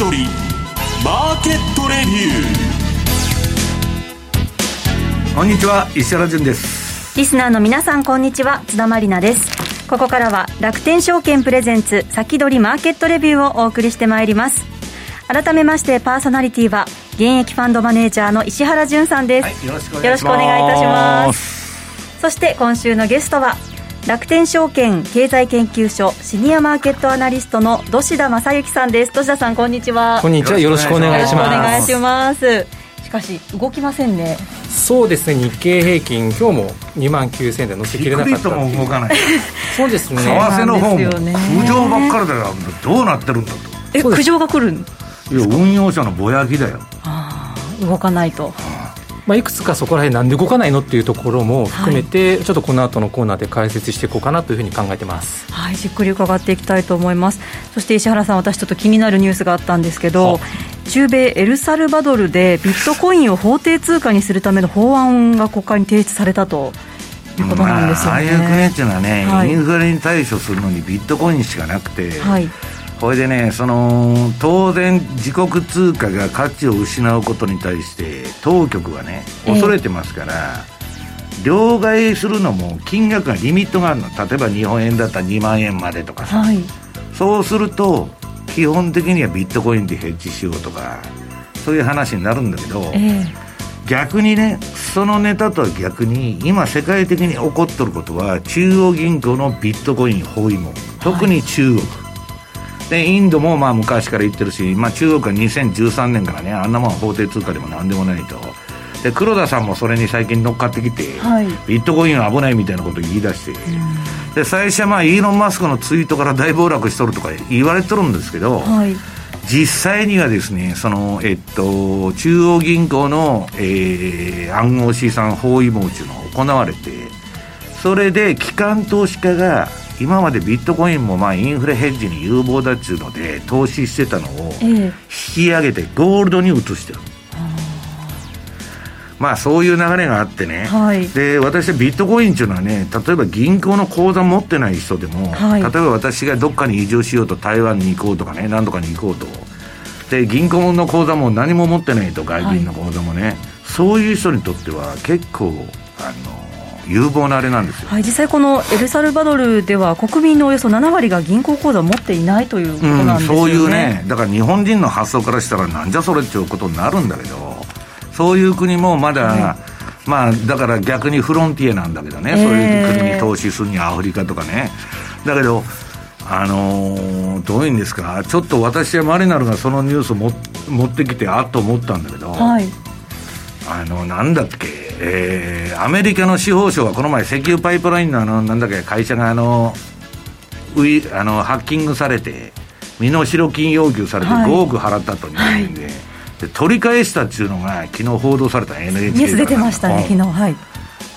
取りマーケットレビュー。こんにちは石原潤です。リスナーの皆さんこんにちは。津田まりなです。ここからは楽天証券プレゼンツ先取りマーケットレビューをお送りしてまいります。改めましてパーソナリティは現役ファンドマネージャーの石原潤さんです、はい、よろしくお願いいたします。そして今週のゲストは楽天証券経済研究所シニアマーケットアナリストの土田正幸さんです。土田さんこんにちは。こんにちは。よろしくお願いします。お願いします。しかし動きませんね。そうですね。日経平均今日も2万9000円で乗せきれなかったとも動かない。そうですね。為替の方も浮上ばっかりだよ。どうなってるんだと。え苦情が来るいや運用者のぼやきだよ。動かないと、まあ、いくつかそこら辺なんで動かないのっていうところも含めて、はい、ちょっとこの後のコーナーで解説していこうかなというふうに考えてます。はいじっくり伺っていきたいと思います。そして石原さん私ちょっと気になるニュースがあったんですけど中米エルサルバドルでビットコインを法定通貨にするための法案が国会に提出されたということなんですよね、まあ、最悪ねっていうのはね、はい、インフレに対処するのにビットコインしかなくて、はいこれでね、その、当然自国通貨が価値を失うことに対して、当局はね、恐れてますから、えー、両替するのも金額がリミットがあるの。例えば日本円だったら2万円までとかさ。はい、そうすると、基本的にはビットコインでヘッジしようとか、そういう話になるんだけど、えー、逆にね、そのネタとは逆に、今世界的に起こってることは、中央銀行のビットコイン包囲網。特に中国。はいでインドもまあ昔から言ってるし、まあ、中国は2013年からねあんなもん法定通貨でもなんでもないと。で黒田さんもそれに最近乗っかってきて、はい、ビットコインは危ないみたいなことを言い出して、で最初はまあイーロン・マスクのツイートから大暴落しとるとか言われてるんですけど、はい、実際にはですねその、えっと、中央銀行の、えー、暗号資産包囲網というのが行われてそれで機関投資家が今までビットコインもまあインフレヘッジに有望だっちゅうので投資してたのを引き上げてゴールドに移してる、まあそういう流れがあってね、はい、で私はビットコインっていうのはね例えば銀行の口座持ってない人でも、はい、例えば私がどっかに移住しようと台湾に行こうとかね何とかに行こうと。で銀行の口座も何も持ってないと外銀の口座もね、はい、そういう人にとっては結構有望なあれなんですよ、はい、実際このエルサルバドルでは国民のおよそ7割が銀行口座を持っていないということなんですよね、うん、そういうねだから日本人の発想からしたらなんじゃそれっていうことになるんだけどそういう国もまだ、はい、まあだから逆にフロンティエなんだけどね、えー、そういう国に投資するにはアフリカとかね。だけどあのー、どういうんですか、ちょっと私はマリナルがそのニュースをも持ってきて、あっと思ったんだけど、はい、あのなんだっけ、えー、アメリカの司法省はこの前、石油パイプラインのあのなんだっけ会社があのウイあのハッキングされて、身代金要求されて5億払ったと日本円で,、で取り返したっていうのが昨日報道された NHK ニュース出てましたね、昨日。はい。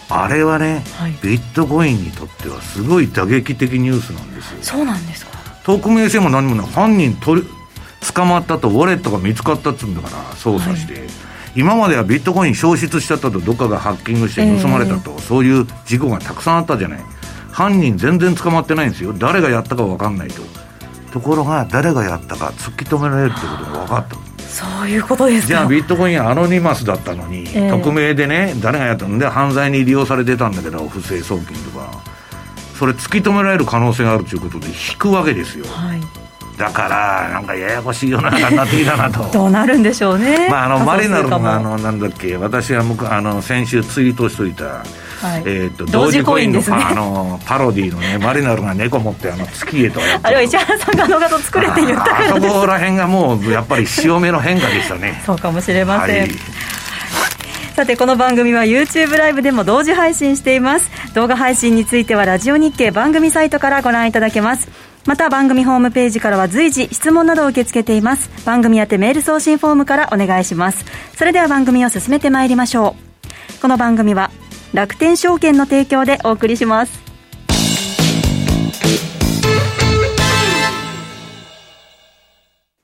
あれはね、はい、ビットコインにとってはすごい打撃的ニュースなんですよ。そうなんですか。匿名性も何もない。犯人取り捕まったとウォレットが見つかったっつうんだから捜査して、はい、今まではビットコイン消失しちゃったとどっかがハッキングして盗まれたと、えー、そういう事故がたくさんあったじゃない。犯人全然捕まってないんですよ。誰がやったか分かんないと。ところが誰がやったか突き止められるってことが分かった。そういうことですじゃあビットコインアノニマスだったのに、えー、匿名でね誰がやったんで犯罪に利用されてたんだけど不正送金とか。それ突き止められる可能性があるということで引くわけですよ、はいだからなんかややこしいような感じになってきたなと。どうなるんでしょうね、まあ、あのマリナルのあのなんだっけ私はあの先週ツイートしといた、はい、えーと、同時コインの、ね、あのパロディのねマリナルが猫持ってあの月へとあれは石原さんがあの画像作れて言ったからあそこら辺がもうやっぱり潮目の変化でしたね。そうかもしれません、はい。さてこの番組は YouTube ライブでも同時配信しています。動画配信についてはラジオ日経番組サイトからご覧いただけますまた番組ホームページからは随時質問などを受け付けています。番組宛てメール送信フォームからお願いします。それでは番組を進めてまいりましょう。この番組は楽天証券の提供でお送りします。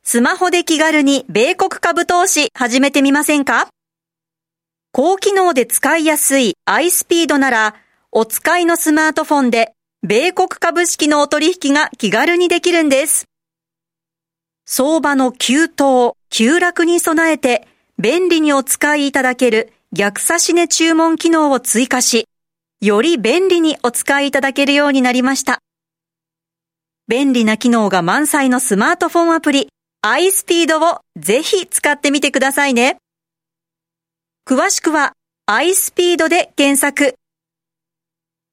スマホで気軽に米国株投資始めてみませんか？高機能で使いやすい iSpeed ならお使いのスマートフォンで米国株式のお取引が気軽にできるんです。相場の急騰、急落に備えて便利にお使いいただける逆差し値注文機能を追加し、より便利にお使いいただけるようになりました。便利な機能が満載のスマートフォンアプリ iSpeed をぜひ使ってみてくださいね。詳しくは iSpeed で検索。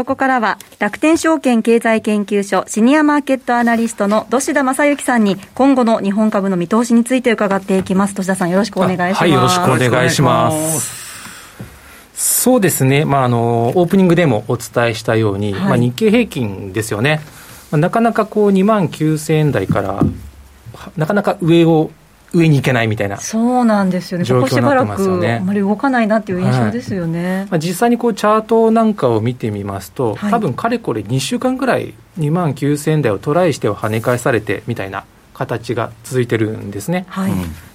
ここからは楽天証券経済研究所シニアマーケットアナリストの土田正幸さんに今後の日本株の見通しについて伺っていきます。土田さんよろしくお願いします。はい、よろしくお願いします。そうですね、まあ、あのオープニングでもお伝えしたように、はい、まあ、日経平均ですよね、まあ、なかなかこう2万9000円台から、なかなか上を上に行けないみたいな。そうなんですよね、ここしばらくあまり動かないなっていう印象ですよね、はい、まあ、実際にこうチャートなんかを見てみますと、はい、多分かれこれ2週間ぐらい、2万9000円台をトライしては跳ね返されてみたいな形が続いてるんですね。はい、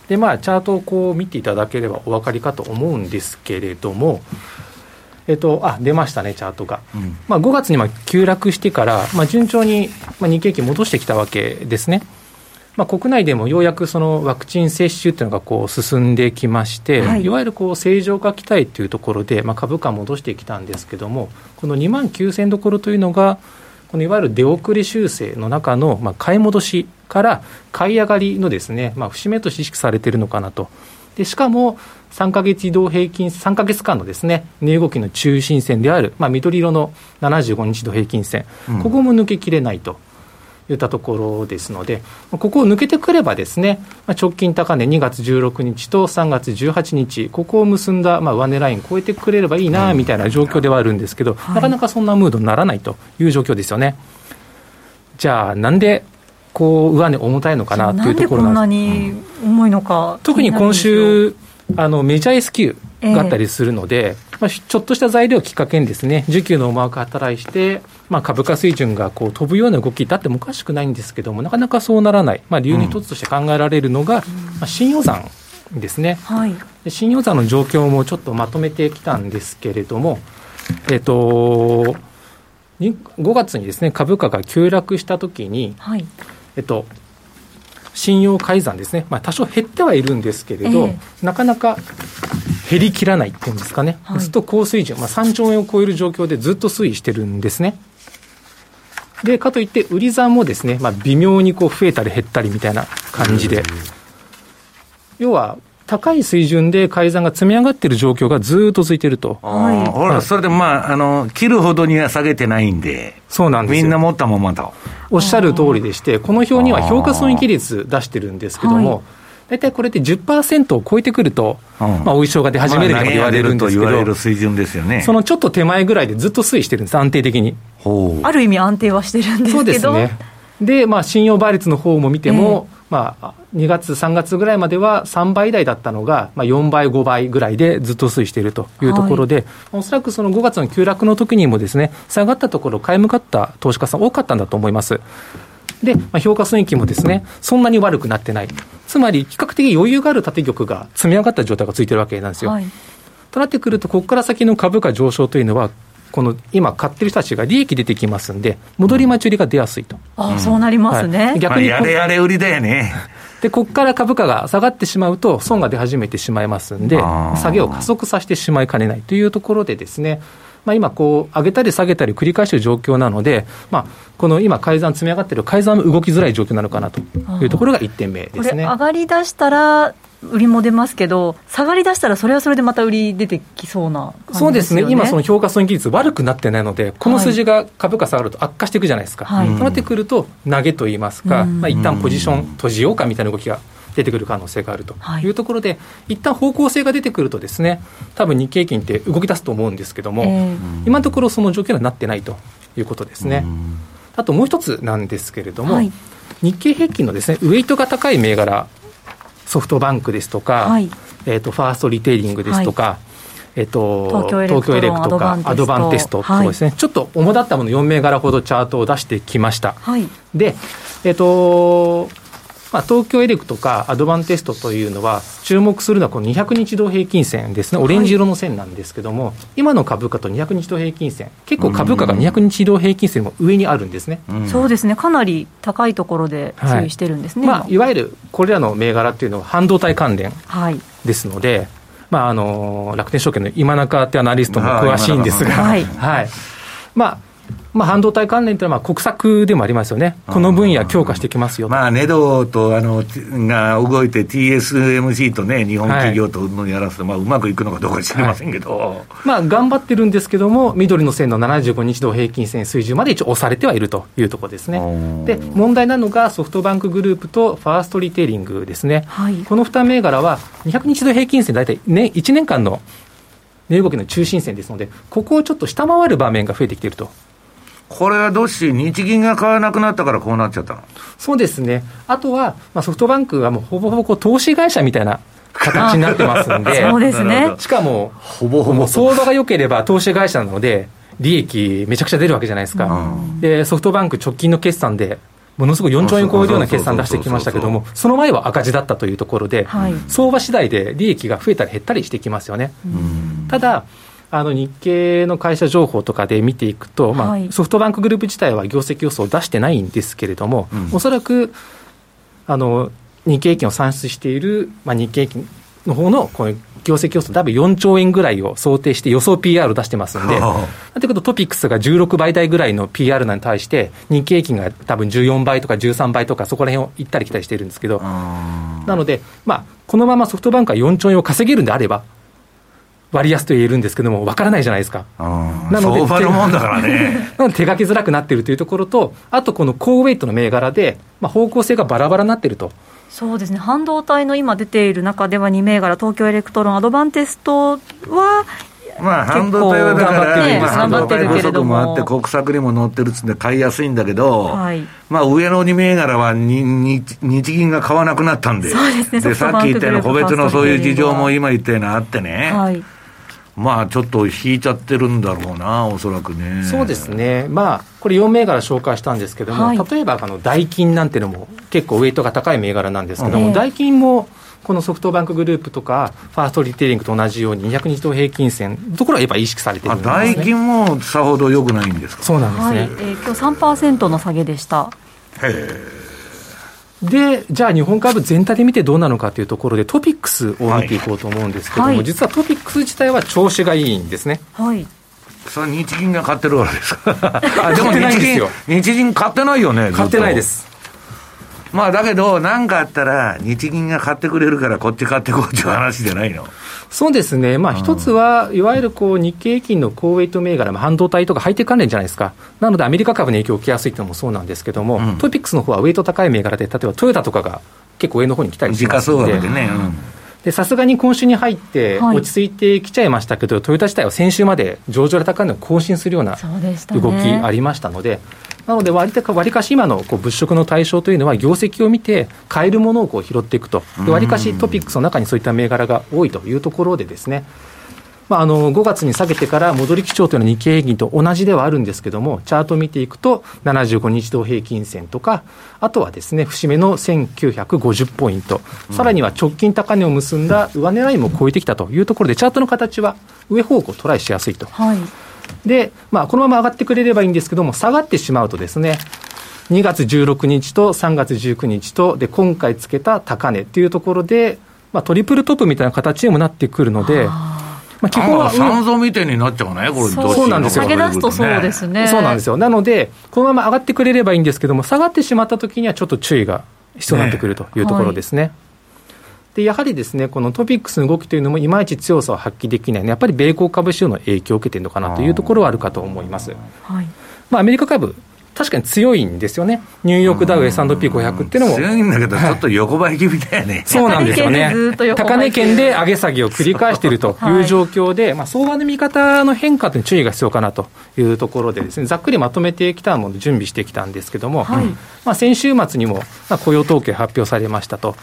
でまあ、チャートをこう見ていただければお分かりかと思うんですけれども、えっと、あ出ましたね、チャートが、うん、まあ、5月にまあ急落してから、まあ、順調にまあ日経平均戻してきたわけですね。まあ、国内でもようやくそのワクチン接種というのがこう進んできまして、はい、いわゆるこう正常化期待というところで、まあ、株価戻してきたんですけれども、この2万9000どころというのが、このいわゆる出遅れ修正の中のまあ買い戻しから買い上がりのですね、まあ、節目として意識されているのかなと。でしかも3か月移動平均、3か月間のですね、値動きの中心線である、まあ、緑色の75日移動平均線、うん、ここも抜けきれないと。いったところですので、ここを抜けてくればですね、直近高値2月16日と3月18日、ここを結んだまあ上値ライン超えてくれればいいなみたいな状況ではあるんですけど、なかなかそんなムードにならないという状況ですよね。じゃあ、なんでこう上値重たいのかなというところなんです。こんなに重いのか、特に今週、あのメジャー S q があったりするので、えー、まあ、ちょっとした材料をきっかけにですね、需給の思惑が働いて、まあ、株価水準がこう飛ぶような動きだってもおかしくないんですけども、なかなかそうならない、まあ、理由に一つとして考えられるのが、うん、まあ、新予算ですね、はい、新予算の状況もちょっとまとめてきたんですけれども、えっ、ー、と、5月にですね株価が急落したときに、はい、えっと、信用改ざんですね、まあ、多少減ってはいるんですけれど、えー、なかなか減りきらないっていうんですかね、はい、ずっと高水準、まあ、3兆円を超える状況でずっと推移してるんですね。で、かといって、売り算もですね、まあ、微妙にこう増えたり減ったりみたいな感じで、要は、高い水準で改ざんが積み上がっている状況がずっと続いていると。はい、ほら、それでまあ、あの、切るほどには下げてないんで、そうなんですみんな持ったままと。おっしゃる通りでして、この表には評価損益率出してるんですけども、大体これって10%を超えてくると、うん、まあ、お衣装が出始めると言われるんですけど、まあ、言われる水準ですよね。そのちょっと手前ぐらいでずっと推移してるんです、安定的に。ある意味安定はしてるんですけど。そうですね。で、まあ、信用倍率の方も見ても、えー、まあ、2月、3月ぐらいまでは3倍台だったのが、まあ、4倍、5倍ぐらいでずっと推移しているというところで、はい、おそらくその5月の急落の時にもですね、下がったところ、買い向かった投資家さん多かったんだと思います。で、まあ、評価損益もですね、そんなに悪くなってない。つまり、比較的余裕がある縦玉が積み上がった状態がついてるわけなんですよ。はい、となってくると、ここから先の株価上昇というのは、この今、買ってる人たちが利益出てきますんで、戻り待ち売りが出やすいと。ああ、そうなりますね。はい、逆に、やれやれ売りだよね。で、ここから株価が下がってしまうと、損が出始めてしまいますんで、下げを加速させてしまいかねないというところでですね、まあ、今こう、上げたり下げたり繰り返している状況なので、まあ、この今、改ざん積み上がっている改ざんも動きづらい状況なのかなというところが1点目ですね。上がりだしたら売りも出ますけど、下がりだしたら、それはそれでまた売り出てきそうな、ね、そうですね、今、その評価損益率悪くなってないので、この数字が株価下がると悪化していくじゃないですか、はい、となってくると、投げといいますか、まあ一旦ポジション閉じようかみたいな動きが出てくる可能性があるとい。うところで、はい、一旦方向性が出てくるとですね、多分日経平均って動き出すと思うんですけども、えー、今のところその状況にはなってないということですね。あともう一つなんですけれども、はい、日経平均のですねウエイトが高い銘柄ソフトバンクですとか、はい、えーと、ファーストリテイリングですとか、はい、えーと、東京エレクと。かアドバンテストそうですね、ちょっと主だったもの4銘柄ほどチャートを出してきました。で、えーとまあ、東京エレクとかアドバンテストというのは、注目するのはこの200日同平均線ですね、オレンジ色の線なんですけども、はい、今の株価と200日同平均線、結構株価が200日同平均線も上にあるんですね、うん、そうですね、かなり高いところで推移してるんですね、はいまあ、いわゆるこれらの銘柄っていうのは、半導体関連ですので、はい、まあ、あの楽天証券の今中ってアナリストも詳しいんですが。はい、はい。まあまあ、半導体関連というのは国策でもありますよね、この分野強化してきますよまあ、ネドとあのが動いて、TSMC とね、日本企業とのやらせて、はい、まあ、うまくいくのかどうか知りませんけど、はい、まあ、頑張ってるんですけども、緑の線の75日同平均線水準まで一応押されてはいるというところですね。で、問題なのがソフトバンクグループとファーストリテイリングですね、はい、この2銘柄は、200日同平均線、大体、ね、1年間の値動きの中心線ですので、ここをちょっと下回る場面が増えてきていると。これはどっし、日銀が買わなくなったからこうなっちゃったの？そうですね、あとは、まあ、ソフトバンクはもうほぼほぼこう投資会社みたいな形になってますんで、そうですね。しかも、ほぼほぼ。相場が良ければ投資会社なので、利益めちゃくちゃ出るわけじゃないですか、うん、でソフトバンク直近の決算で、ものすごい4兆円超えるような決算出してきましたけども、その前は赤字だったというところで、はい、相場次第で利益が増えたり減ったりしてきますよね。ただあの日経の会社情報とかで見ていくと、まあ、はい、ソフトバンクグループ自体は業績予想を出してないんですけれども、うん、おそらくあの日経平均を算出している、まあ、日経平均の方のこの業績予想、多分4兆円ぐらいを想定して予想 PR を出してますんで、なってくるとトピックスが16倍台ぐらいの PR に対して、日経平均が多分14倍とか13倍とか、そこら辺を行ったり来たりしてるんですけど、なので、まあ、このままソフトバンクが4兆円を稼げるんであれば、割安と言えるんですけども、わからないじゃないですか。なので、相場のもんだからね。なので手書きづらくなっているというところと、あとこの高ウェイトの銘柄で、まあ、方向性がバラバラになっていると。そうですね。半導体の今出ている中では2銘柄、東京エレクトロン、アドバンテストは、まあ、半導体はだから、ね、半導体不足もあって、国策にも乗ってるっつって買いやすいんだけど、はい、まあ、上の2銘柄はにに日銀が買わなくなったんで、そうですね、でさっき言ったような個別のそういう事情も今言ったようなあってね。はいまあちょっと引いちゃってるんだろうな、おそらくね。そうですね、まあ、これ4銘柄紹介したんですけども、はい、例えばあのダイキンなんていうのも結構ウエイトが高い銘柄なんですけども、ダイキンもこのソフトバンクグループとか、ファーストリテイリングと同じように、200日同平均線のところはやっぱり意識されてるんです、ね、ダイキンもさほどよくないんですか？そうなんですね、はい。えー、今日3%の下げでした。へえ。で、じゃあ日本株全体で見てどうなのかというところで、トピックスを見ていこうと思うんですけども、はい、実はトピックス自体は調子がいいんですね。はい。それ日銀が買ってるからですか あでも日銀日銀買ってないよね買ってないですまあだけど何かあったら日銀が買ってくれるからこっち買ってこうっていう話じゃないの。そうですね、まあ、一つは、いわゆるこう日経平均の高ウェイト銘柄、半導体とかハイテク関連じゃないですか、なのでアメリカ株に影響を受けやすいというのもそうなんですけども、うん、トピックスの方はウェイト高い銘柄で、例えばトヨタとかが結構上の方に来たりしますので。でさすがに今週に入って落ち着いてきちゃいましたけど、はい、トヨタ自体は先週まで上場で高値を更新するような動きありましたので、なので割か、割かし今のこう物色の対象というのは、業績を見て、買えるものをこう拾っていくと、割かしトピックスの中にそういった銘柄が多いというところでですね、まあ、あの5月に下げてから戻り基調というのは日経平均と同じではあるんですけども、チャートを見ていくと、75日同平均線とか、あとはですね節目の1950ポイント、さらには直近高値を結んだ上値ラインも超えてきたというところで、チャートの形は上方向トライしやすいと。はい。で、まあ、このまま上がってくれればいいんですけども、下がってしまうとですね、2月16日と3月19日と、で、今回つけた高値っていうところで、まあ、トリプルトップみたいな形にもなってくるので、まあ、基本は三蔵みたいになっちゃうね、これ、そうなんですよ。下げ出すとそうですね。そうなんですよ。なので、このまま上がってくれればいいんですけども、下がってしまったときにはちょっと注意が必要になってくるというところですね。ねはいでやはりですねこのトピックスの動きというのもいまいち強さを発揮できないので、やっぱり米国株市場の影響を受けているのかなというところはあるかと思います。はいまあ、アメリカ株確かに強いんですよね、ニューヨークダウ S&P500 っていうのも。強いんだけど、ちょっと横ばい気味だよね、そうなんですよね、高値圏で上げ下げを繰り返しているとい。う状況で、まあ、相場の見方の変化に注意が必要かなというところでです、ね、ざっくりまとめてきたものを準備してきたんですけども、はい、まあ、先週末にも雇用統計発表されましたと。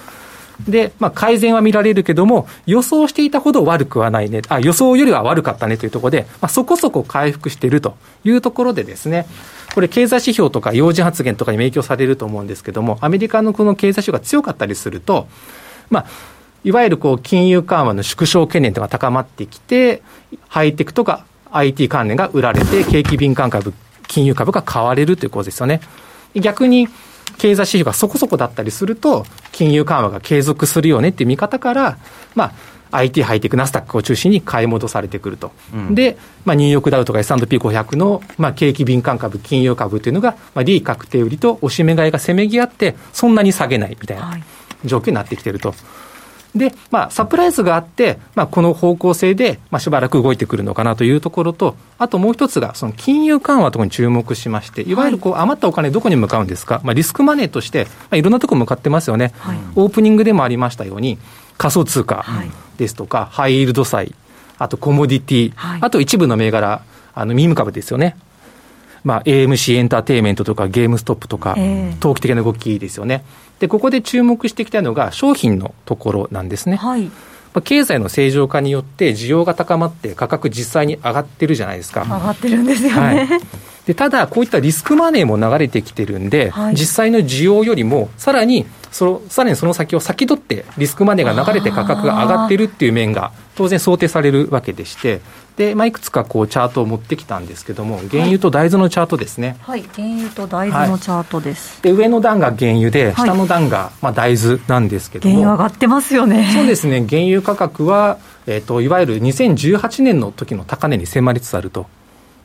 で、まあ、改善は見られるけども、予想していたほど悪くはないね、あ予想よりは悪かったね。というところで、まあ、そこそこ回復しているというところでですね、これ、経済指標とか要人発言とかに影響されると思うんですけども、アメリカのこの経済指標が強かったりすると、まあ、いわゆるこう金融緩和の縮小懸念とか高まってきて、ハイテクとか IT 関連が売られて、景気敏感株、金融株が買われるということですよね。逆に、経済指標がそこそこだったりすると、金融緩和が継続するよねっていう見方から、まあ、IT ハイテクナスダックを中心に買い戻されてくると、うん、で、まあ、ニューヨークダウとか S&P500 の、まあ、景気敏感株、金融株というのが、まあ、利確定売りと押し目買いがせめぎ合って、そんなに下げないみたいな状況になってきてると。で、まあ、サプライズがあって、まあ、この方向性で、まあ、しばらく動いてくるのかなというところと、あともう一つが、その金融緩和とかに注目しまして、い。わゆるこう余ったお金、どこに向かうんですか、まあ、リスクマネーとして、まあ、いろんなところ向かってますよね、はい、オープニングでもありましたように、仮想通貨ですとか、ハイイールド債、あとコモディティ、はい、あと一部の銘柄、あのミーム株ですよね。まあ、AMC エンターテインメントとかゲームストップとか、投機的な動きですよね。で、ここで注目してきたのが商品のところなんですね。はい。経済の正常化によって需要が高まって価格実際に上がってるじゃないですか。上がってるんですよね。はい、でただ、こういったリスクマネーも流れてきてるんで、はい、実際の需要よりもさらにそのさらにその先を先取ってリスクマネーが流れて価格が上がっているっていう面が当然想定されるわけでして、で、まあ、いくつかこうチャートを持ってきたんですけども、原油と大豆のチャートですね。はい、原油と大豆のチャートです。はい、で、上の段が原油で、下の段がまあ大豆なんですけども。原油上がってますよね。そうですね、原油価格は、えっ、ー、と、いわゆる2018年の時の高値に迫りつつあると。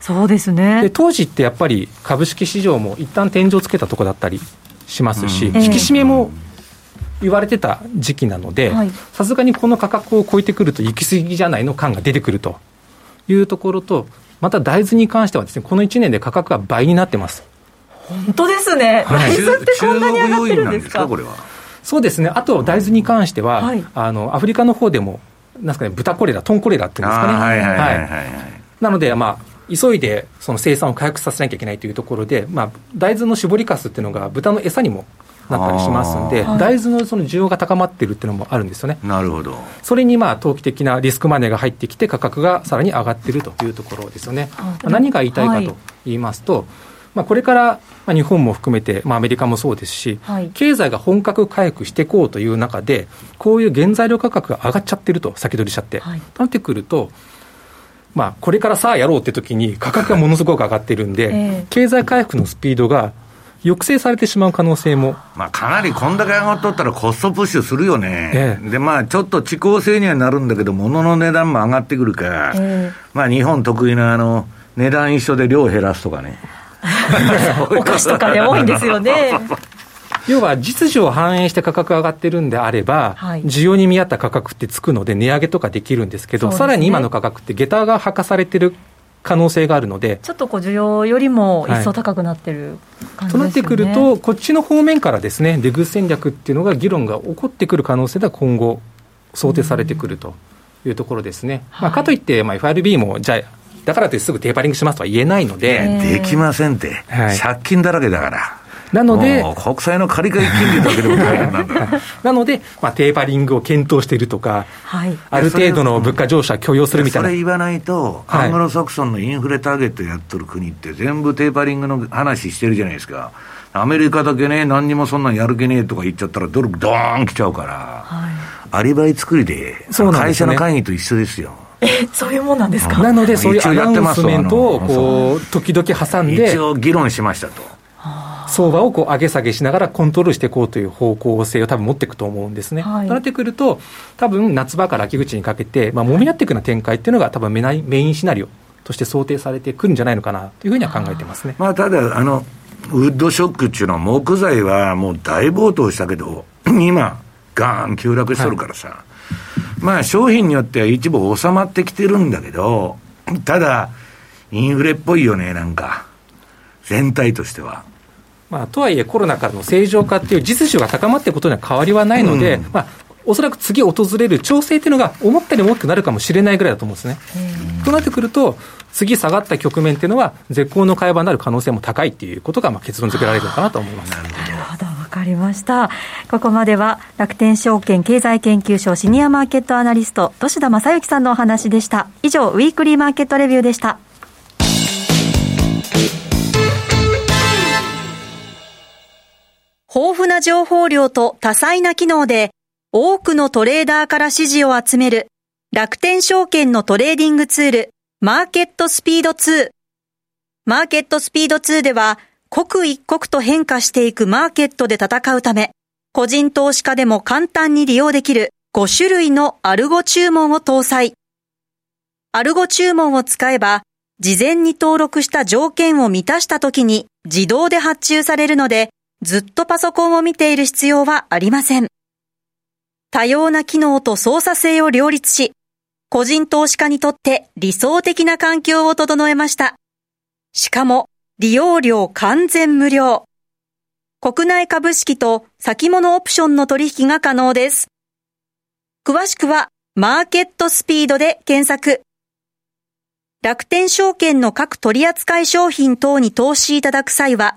そうですね。で、当時ってやっぱり株式市場も一旦天井をつけたとこだったりしますし、うん、引き締めも言われてた時期なので、さすがにこの価格を超えてくると行き過ぎじゃないの感が出てくると。いうところと、また大豆に関してはですね、この1年で価格が倍になってます。本当ですね。大豆ってこんなに上がってるんですか？これは？そうですね。あと大豆に関しては、はい、あのアフリカの方でもなんですかね、豚コレラ、トンコレラっていうんですかね。はいはいはい、はい、なので、まあ、急いでその生産を回復させなきゃいけないというところで、まあ、大豆の搾りかすっていうのが豚の餌にもなったりしますんで、大豆のその需要が高まってるっていうのもあるんですよね。なるほど。それにまあ投機的なリスクマネーが入ってきて、価格がさらに上がってるというところですよね。何が言いたいかと言いますと、はい、まあ、これからまあ日本も含めて、まあ、アメリカもそうですし、はい、経済が本格回復していこうという中で、こういう原材料価格が上がっちゃってると、先取りしちゃって。はい、なってくると、まあ、これからさあやろうって時に価格がものすごく上がってるんで、えー、経済回復のスピードが抑制されてしまう可能性も。まあ、かなりこんだけ上がっとったらコストプッシュするよね。ええ、で、まあ、ちょっと遅効性にはなるんだけど、物の値段も上がってくるから、え、まあ、日本得意なあの、値段一緒で量減らすとかね。お菓子とかで多いんですよね。要は実需を反映して価格上がってるんであれば、はい、需要に見合った価格ってつくので、値上げとかできるんですけど、ね、さらに今の価格って、下駄が履かされてる可能性があるので、ちょっとこう需要よりも一層高くなってる感じですね、はい、となってくると、こっちの方面からですね、出口戦略っていうのが、議論が起こってくる可能性が今後、想定されてくるというところですね。まあ、かといって、まあ、FRB も、じゃあ、だからってすぐテーパリングしますとは言えないので。できませんって、はい、借金だらけだから。なので、国債の借り換え金利だけでも大変なんだ なので、まあ、テーパリングを検討しているとか、はい、ある程度の物価上昇は許容するみたいな。それ言わないと、アングロサクソンのインフレターゲットやっとる国って、全部テーパリングの話してるじゃないですか。アメリカだけね、何にもそんなんやる気ねえとか言っちゃったら、ドルドーン来ちゃうから、はい、アリバイ作りで、でね、会社の会議と一緒ですよ。えそういうもんなんですか？なので、そういうアナウンスメントをこう時々挟んで、一応議論しましたと。相場をこう上げ下げしながらコントロールしていこうという方向性を多分持っていくと思うんですね。はい、となってくると、多分夏場から秋口にかけて、まあ、揉み合っていくような展開っていうのが、多分メインシナリオとして想定されてくるんじゃないのかなというふうには考えてますね。まあ、ただあのウッドショックっていうのは木材はもう大暴騰したけど、今、ガーン急落しとるからさ、はい、まあ商品によっては一部収まってきてるんだけど、ただ、インフレっぽいよね、なんか、全体としては。まあ、とはいえ、コロナからの正常化っていう実需が高まっていることには変わりはないので、うん、まあ、おそらく次訪れる調整っていうのが思ったよりも大きくなるかもしれないぐらいだと思うんですね。となってくると、次下がった局面っていうのは、絶好の会話になる可能性も高いっていうことがまあ結論付けられるのかなと思います。なるほど。わかりました。ここまでは楽天証券経済研究所シニアマーケットアナリスト、土田正幸さんのお話でした。以上、ウィークリーマーケットレビューでした。豊富な情報量と多彩な機能で多くのトレーダーから支持を集める楽天証券のトレーディングツールマーケットスピード2。マーケットスピード2では刻一刻と変化していくマーケットで戦うため個人投資家でも簡単に利用できる5種類のアルゴ注文を搭載。アルゴ注文を使えば事前に登録した条件を満たした時に自動で発注されるのでずっとパソコンを見ている必要はありません。多様な機能と操作性を両立し、個人投資家にとって理想的な環境を整えました。しかも、利用料完全無料。国内株式と先物オプションの取引が可能です。詳しくは、マーケットスピードで検索。楽天証券の各取扱商品等に投資いただく際は、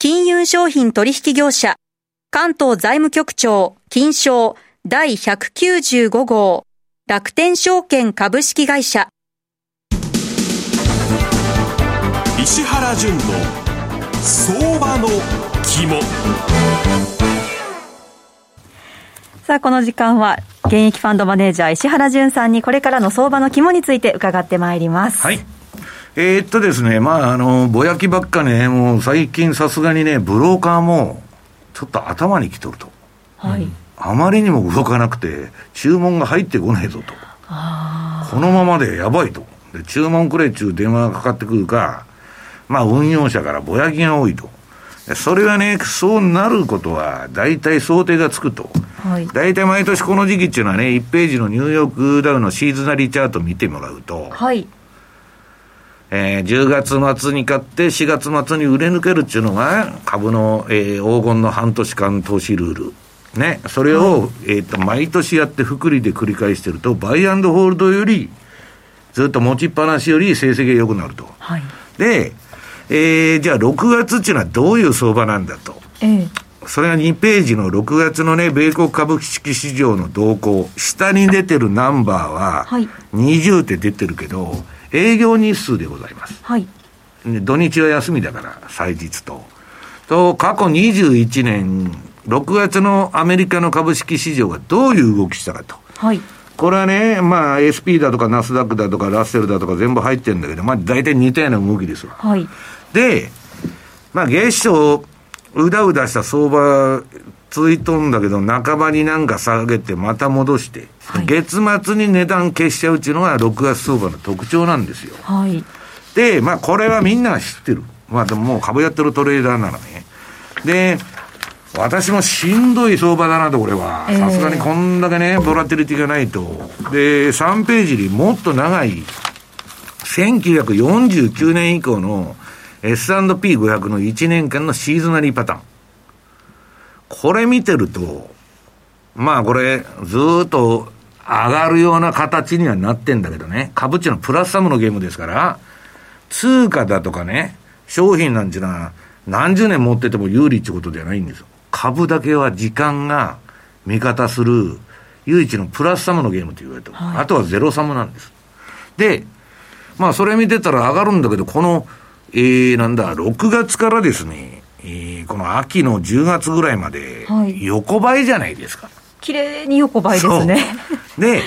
金融商品取引業者、関東財務局長、金賞第195号、楽天証券株式会社。石原淳の相場の肝。さあ、この時間は、現役ファンドマネージャー石原淳さんにこれからの相場の肝について伺ってまいります。はい。えー、っとですね、まあ、あの、ぼやきばっかね、もう最近さすがにね、ブローカーも、ちょっと頭にきとると。はい。あまりにも動かなくて、注文が入ってこないぞと。このままでやばいと。で、注文くれっちゅう電話がかかってくるか、まあ、運用者からぼやきが多いと。それはね、そうなることは、大体想定がつくと。はい。大体毎年この時期っていうのはね、1ページのニューヨークダウのシーズナリーチャート見てもらうと、はい。えー、10月末に買って4月末に売れ抜けるっていうのが株の、えー、黄金の半年間投資ルール。ね。それを、はい、えっ、と、毎年やって複利で繰り返してると、バイアンドホールドより、ずっと持ちっぱなしより成績が良くなると。はい。で、えー、じゃあ6月っていうのはどういう相場なんだと。ええそれが2ページの6月のね、米国株式市場の動向。下に出てるナンバーは、20って出てるけど、営業日数でございます。はい。土日は休みだから、祭日と。と、過去21年、6月のアメリカの株式市場がどういう動きしたかと。はい。これはね、まあ、SP だとかナスダックだとかラッセルだとか全部入ってるんだけど、まあ、大体似たような動きですわ。はい。で、まあ、月初、うだうだした相場、続いとんだけど、半ばになんか下げて、また戻して、はい、月末に値段消しちゃうっていうのが6月相場の特徴なんですよ。はい。で、まあこれはみんな知ってる。まあでももう株やってるトレーダーならね。で、私もしんどい相場だなと、これは。さすがにこんだけね、ボラティリティがないと。で、3ページにもっと長い、1949年以降の S&P500 の1年間のシーズナリーパターン。これ見てると、まあこれ、ずっと上がるような形にはなってんだけどね、株っていうのはプラスサムのゲームですから、通貨だとかね、商品なんていうのは、何十年持ってても有利ってことじゃないんですよ。株だけは時間が味方する唯一のプラスサムのゲームと言われてる、はい、あとはゼロサムなんです。で、まあそれ見てたら上がるんだけど、この、えー、なんだ、6月からですね、えー、この秋の10月ぐらいまで、横ばいじゃないですか。はい、綺麗に横ばいですね。で、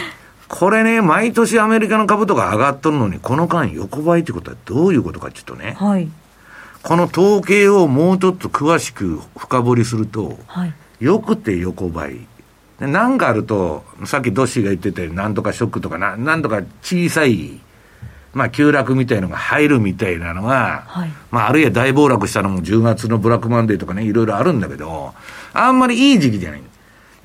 これね、毎年アメリカの株とか上がっとるのに、この間横ばいってことはどういうことかちょっとね、はい、この統計をもうちょっと詳しく深掘りすると、はい、よくて横ばい。何かあると、さっきドッシーが言ってたように、なんとかショックとかな、なんとか小さい、まあ、急落みたいのが入るみたいなのが、はい、まあ、あるいは大暴落したのも10月のブラックマンデーとかね、いろいろあるんだけど、あんまりいい時期じゃない。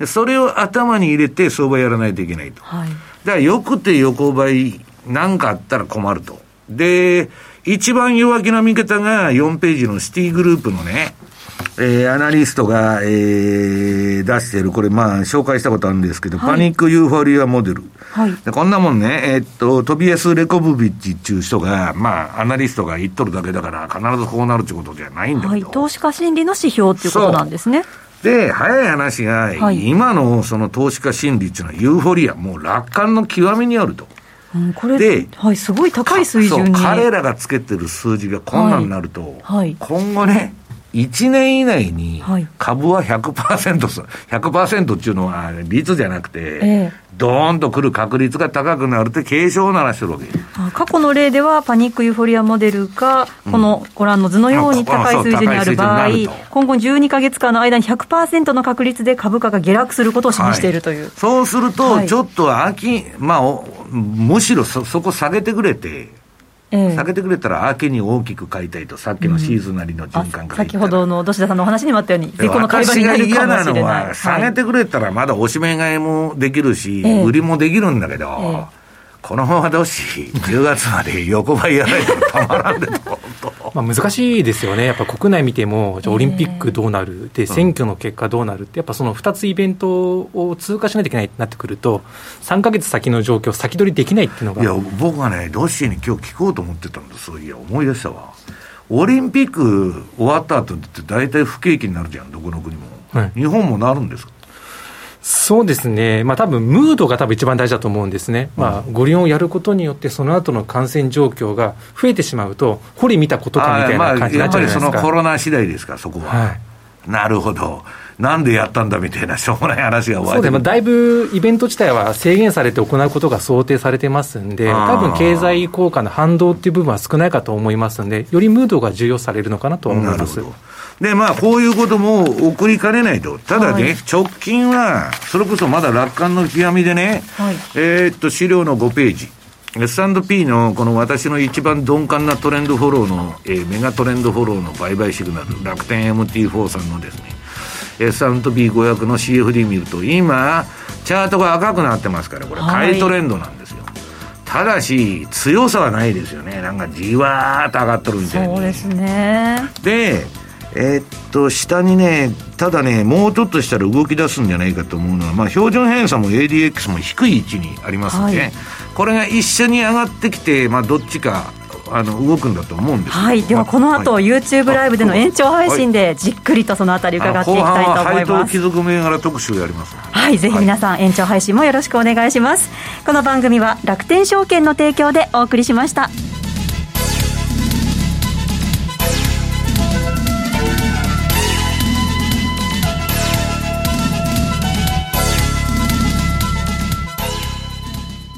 それを頭に入れて相場やらないといけないと。はい、だからよくて横ばい、なんかあったら困ると。で、一番弱気な見方が4ページのシティグループのね、えー、アナリストが、えー、出してる、これまあ紹介したことあるんですけど、はい、パニックユーフォリアモデル。はい、でこんなもんね、えー、っと、トビエス・レコブビッチっていう人が、まあ、アナリストが言っとるだけだから、必ずこうなるってことじゃないんだけど。はい、投資家心理の指標っていうことなんですね。で、早い話が、はい、今のその投資家心理っていうのはユーフォリア、もう楽観の極みにあると。うん、これで、はい、すごい高い水準に彼らがつけてる数字がこんなになると、はい、今後ね、1年以内に株は100%、100%っていうのは率じゃなくて、ええ、ドーンとくる確率が高くなるって警鐘を鳴らしてるわけ過去の例では、パニックユーフォリアモデルが、このご覧の図のように高い水準にある場合、今後12か月間の間に100%の確率で株価が下落することを示しているという。はい、そうすると、ちょっと秋、まあ、むしろそそこ下げてくれて、え下げてくれたら秋に大きく買いたいと、さっきのシーズナリの循環から、うん、先ほどの土田さんのお話にもあったように、絶好の買い場になるかもしれない。私が嫌なのは、下げてくれたらまだおしめ買いもできるし、え売りもできるんだけど、えこのままどうし、10月まで横ばいやないとたまらんで と。まあ難しいですよね、やっぱ国内見ても、じゃオリンピックどうなる、で、選挙の結果どうなるって、やっぱその2つイベントを通過しないといけないってなってくると、3か月先の状況、先取りできないっていうのが。いや、僕はね、ロッシーに今日聞こうと思ってたんです、そういや、思い出したわ。オリンピック終わった後って大体不景気になるじゃん、どこの国も。はい、日本もなるんですか？そうですね、まあ多分ムードが多分一番大事だと思うんですね、うん、まあ、五輪をやることによって、その後の感染状況が増えてしまうと、堀見たことかみたいな感じになっちゃうじゃないですか、まあ、やっぱりそのコロナ次第ですか、そこは。はい、なるほど。なんでやったんだみたいな、しょうもない話が終わそうで、まあ、だいぶイベント自体は制限されて行うことが想定されてますんで、多分経済効果の反動っていう部分は少ないかと思いますんで、よりムードが重要されるのかなと思います。で、まあ、こういうことも起こりかねないと。ただね、はい、直近は、それこそまだ楽観の極みでね、はい、えー、っと、資料の5ページ。S&P のこの私の一番鈍感なトレンドフォローの、えー、メガトレンドフォローの売買シグナル、楽天 MT4 さんのですね、S&P500 の CFD 見ると、今、チャートが赤くなってますから、これ、買いトレンドなんですよ。はい、ただし、強さはないですよね。なんかじわーっと上がっとるみたいな。そうですね。で、えー、っと、下にね、ただね、もうちょっとしたら動き出すんじゃないかと思うのは、まあ、標準偏差も ADX も低い位置にありますので、はい、これが一緒に上がってきて、まあ、どっちかあの動くんだと思うんですはい、ではこの後、はい、YouTube ライブでの延長配信でじっくりとそのあたり伺っていきたいと思います。配当貴族銘柄特集やります。はい、ぜひ皆さん延長配信もよろしくお願いします。この番組は楽天証券の提供でお送りしました。